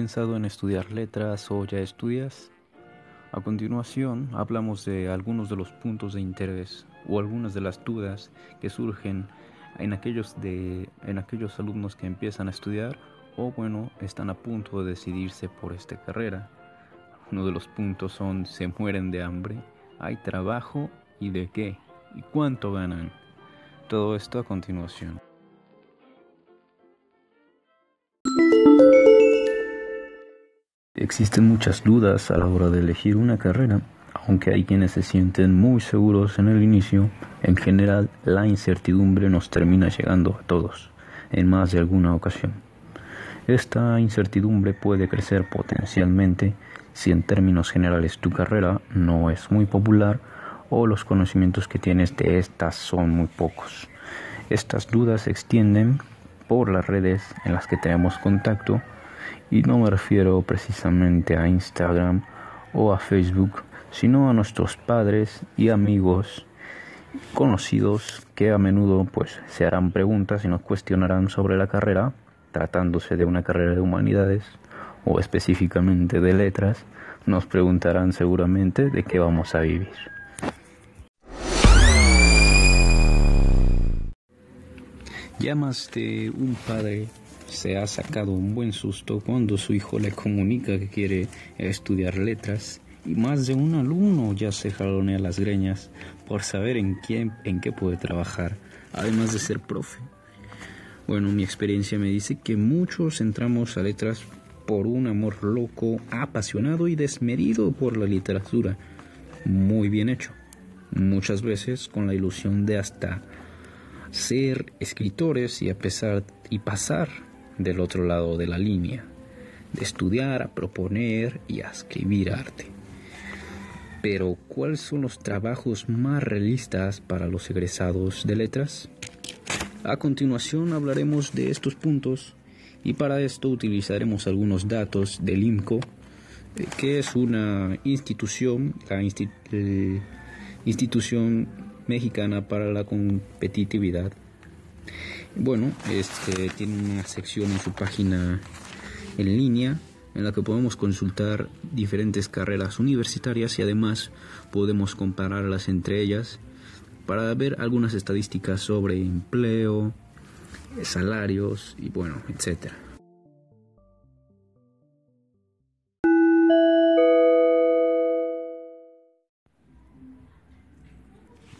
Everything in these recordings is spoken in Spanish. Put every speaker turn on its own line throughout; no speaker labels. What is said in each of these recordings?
pensado en estudiar letras o ya estudias? A continuación hablamos de algunos de los puntos de interés o algunas de las dudas que surgen en aquellos, de, en aquellos alumnos que empiezan a estudiar o bueno, están a punto de decidirse por esta carrera. Uno de los puntos son se mueren de hambre, hay trabajo y de qué y cuánto ganan. Todo esto a continuación. Existen muchas dudas a la hora de elegir una carrera, aunque hay quienes se sienten muy seguros en el inicio, en general la incertidumbre nos termina llegando a todos, en más de alguna ocasión. Esta incertidumbre puede crecer potencialmente si en términos generales tu carrera no es muy popular o los conocimientos que tienes de estas son muy pocos. Estas dudas se extienden por las redes en las que tenemos contacto y no me refiero precisamente a Instagram o a Facebook, sino a nuestros padres y amigos conocidos que a menudo pues se harán preguntas y nos cuestionarán sobre la carrera, tratándose de una carrera de humanidades o específicamente de letras, nos preguntarán seguramente de qué vamos a vivir. Ya más de un padre se ha sacado un buen susto cuando su hijo le comunica que quiere estudiar letras y más de un alumno ya se jalonea las greñas por saber en quién en qué puede trabajar, además de ser profe. Bueno, mi experiencia me dice que muchos entramos a letras por un amor loco, apasionado y desmedido por la literatura. Muy bien hecho. Muchas veces con la ilusión de hasta ser escritores y a pesar y pasar del otro lado de la línea, de estudiar, a proponer y a escribir arte. Pero, ¿cuáles son los trabajos más realistas para los egresados de letras? A continuación hablaremos de estos puntos y para esto utilizaremos algunos datos del IMCO, eh, que es una institución, la institución mexicana para la competitividad bueno, este tiene una sección en su página en línea en la que podemos consultar diferentes carreras universitarias y además podemos compararlas entre ellas para ver algunas estadísticas sobre empleo, salarios y bueno, etcétera.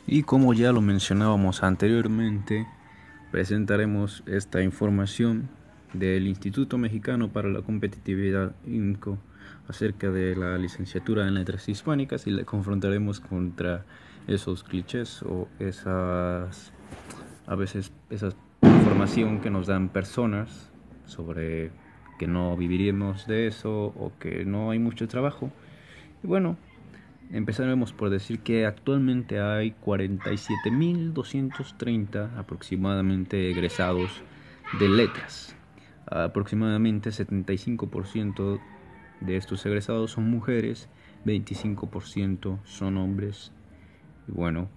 Y como ya lo mencionábamos anteriormente, presentaremos esta información del Instituto Mexicano para la Competitividad INCO acerca de la licenciatura en letras hispánicas y le confrontaremos contra esos clichés o esas a veces esa información que nos dan personas sobre que no viviríamos de eso o que no hay mucho trabajo. Y bueno, Empezaremos por decir que actualmente hay 47.230 aproximadamente egresados de letras. Aproximadamente 75% de estos egresados son mujeres, 25% son hombres. Y bueno,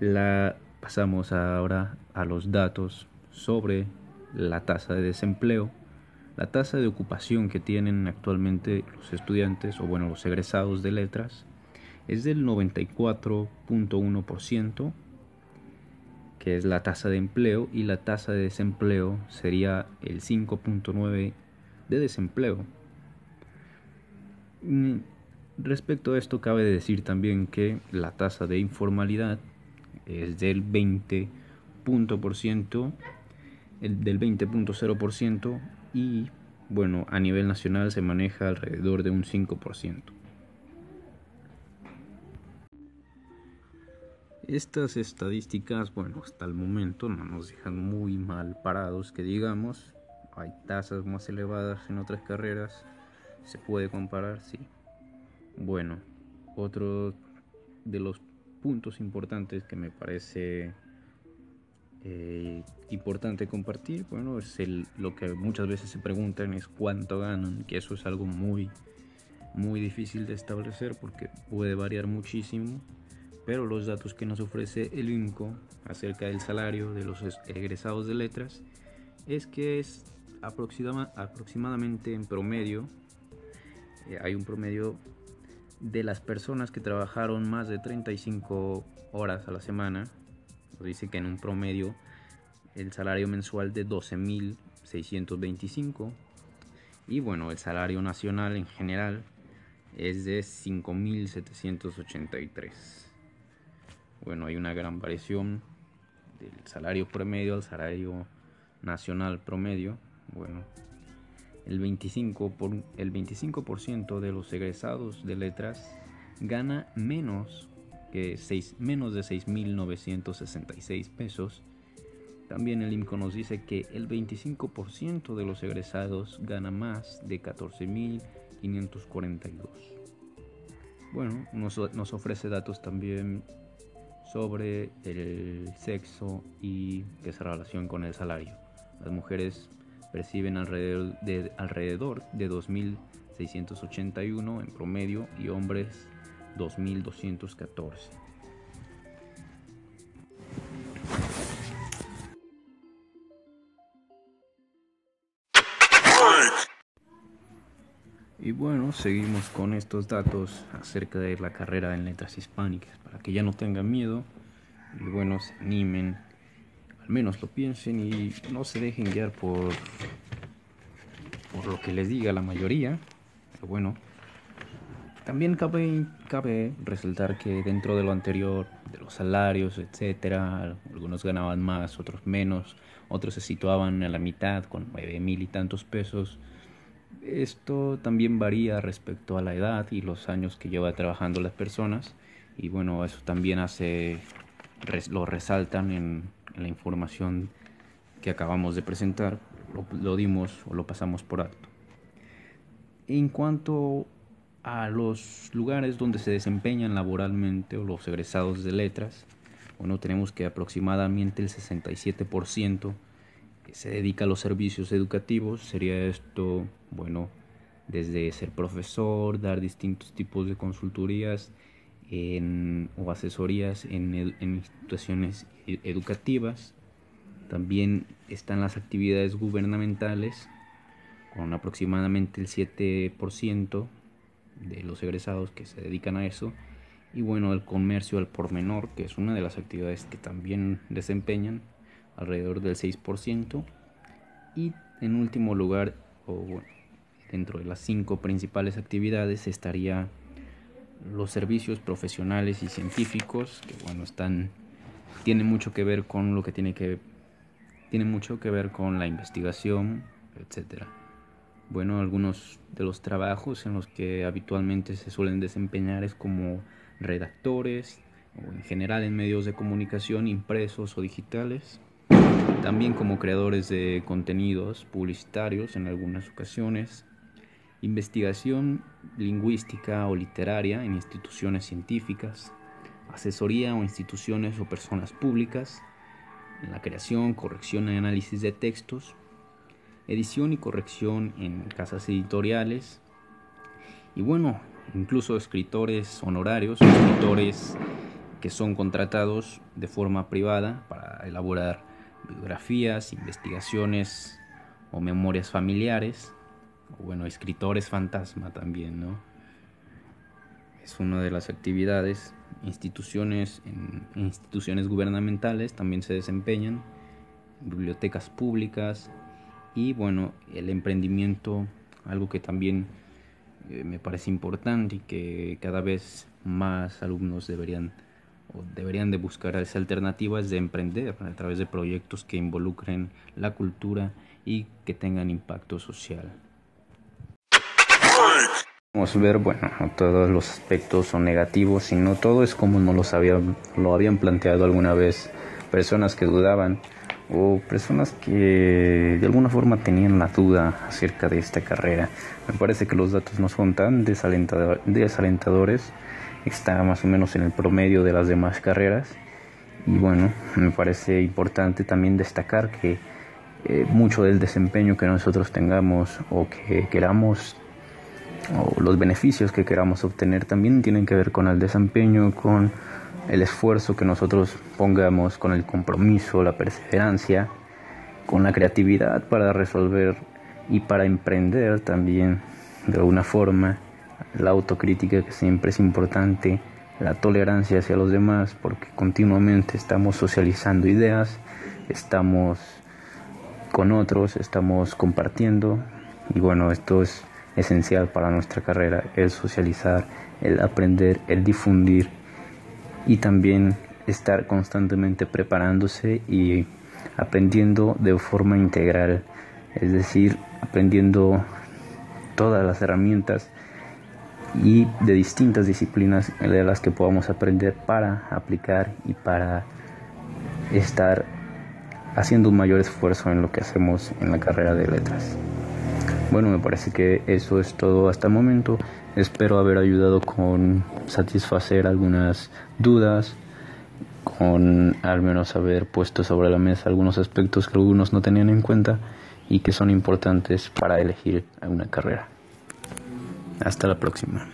la, pasamos ahora a los datos sobre la tasa de desempleo. La tasa de ocupación que tienen actualmente los estudiantes o bueno los egresados de letras es del 94.1%, que es la tasa de empleo, y la tasa de desempleo sería el 5.9% de desempleo. Mm, respecto a esto, cabe decir también que la tasa de informalidad es del 20%, del 20.0% y bueno, a nivel nacional se maneja alrededor de un 5%. Estas estadísticas, bueno, hasta el momento no nos dejan muy mal parados, que digamos, hay tasas más elevadas en otras carreras, se puede comparar, sí. Bueno, otro de los puntos importantes que me parece eh, importante compartir, bueno, es lo que muchas veces se preguntan es cuánto ganan, que eso es algo muy, muy difícil de establecer porque puede variar muchísimo, pero los datos que nos ofrece el INCO acerca del salario de los egresados de letras es que es aproximadamente en promedio, eh, hay un promedio de las personas que trabajaron más de 35 horas a la semana, dice que en un promedio el salario mensual de 12.625 y bueno, el salario nacional en general es de 5.783. Bueno, hay una gran variación del salario promedio al salario nacional promedio. Bueno, el 25%, por, el 25 de los egresados de letras gana menos, que 6, menos de 6.966 pesos. También el IMCO nos dice que el 25% de los egresados gana más de 14.542. Bueno, nos, nos ofrece datos también sobre el sexo y esa relación con el salario. Las mujeres perciben alrededor de, alrededor de 2.681 en promedio y hombres 2.214. Y bueno, seguimos con estos datos acerca de la carrera en letras hispánicas, para que ya no tengan miedo y bueno, se animen al menos lo piensen y no se dejen guiar por, por lo que les diga la mayoría. Pero bueno, también cabe, cabe resaltar que dentro de lo anterior, de los salarios, etcétera, algunos ganaban más, otros menos, otros se situaban a la mitad con nueve mil y tantos pesos. Esto también varía respecto a la edad y los años que lleva trabajando las personas y bueno, eso también hace lo resaltan en, la información que acabamos de presentar, lo, dimos o lo pasamos por alto. En cuanto a los lugares donde se desempeñan laboralmente o los egresados de letras, bueno, tenemos que aproximadamente el 67% se dedica a los servicios educativos. Sería esto, bueno, desde ser profesor, dar distintos tipos de consultorías, o asesorías en, instituciones e, educativas. También están las actividades gubernamentales, con aproximadamente el 7% de los egresados que se dedican a eso. Y bueno, el comercio al por menor, que es una de las actividades que también desempeñan, alrededor del 6%. Y en último lugar, o dentro de las cinco principales actividades, estaría los servicios profesionales y científicos que bueno están tienen mucho que ver con lo que tiene que tiene mucho que ver con la investigación etcétera bueno algunos de los trabajos en los que habitualmente se suelen desempeñar es como redactores o en general en medios de comunicación impresos o digitales. También como creadores de contenidos publicitarios en algunas ocasiones. Investigación lingüística o literaria en instituciones científicas, asesoría o instituciones o personas públicas, en la creación, corrección y análisis de textos, edición y corrección en casas editoriales, y bueno, incluso escritores honorarios, escritores que son contratados de forma privada para elaborar biografías, investigaciones o memorias familiares, bueno, escritores fantasma también, ¿no? Es una de las actividades. Instituciones, en instituciones gubernamentales también se desempeñan, bibliotecas públicas y bueno, el emprendimiento, algo que también eh, me parece importante y que cada vez más alumnos deberían o deberían de buscar esa alternativa es de emprender a través de proyectos que involucren la cultura y que tengan impacto social. A ver, bueno, no todos los aspectos son negativos, sino todo es como nos lo, habían, lo habían planteado alguna vez personas que dudaban o personas que de alguna forma tenían la duda acerca de esta carrera. Me parece que los datos no son tan desalentadores, está más o menos en el promedio de las demás carreras. Y bueno, me parece importante también destacar que eh, mucho del desempeño que nosotros tengamos o que queramos o los beneficios que queramos obtener también tienen que ver con el desempeño, con el esfuerzo que nosotros pongamos, con el compromiso, la perseverancia, con la creatividad para resolver y para emprender también de alguna forma la autocrítica que siempre es importante, la tolerancia hacia los demás, porque continuamente estamos socializando ideas, estamos con otros, estamos compartiendo y bueno, esto es esencial para nuestra carrera, el socializar, el aprender, el difundir y también estar constantemente preparándose y aprendiendo de forma integral, es decir, aprendiendo todas las herramientas y de distintas disciplinas de las que podamos aprender para aplicar y para estar haciendo un mayor esfuerzo en lo que hacemos en la carrera de letras. Bueno, me parece que eso es todo hasta el momento. Espero haber ayudado con satisfacer algunas dudas, con al menos haber puesto sobre la mesa algunos aspectos que algunos no tenían en cuenta y que son importantes para elegir una carrera. Hasta la próxima.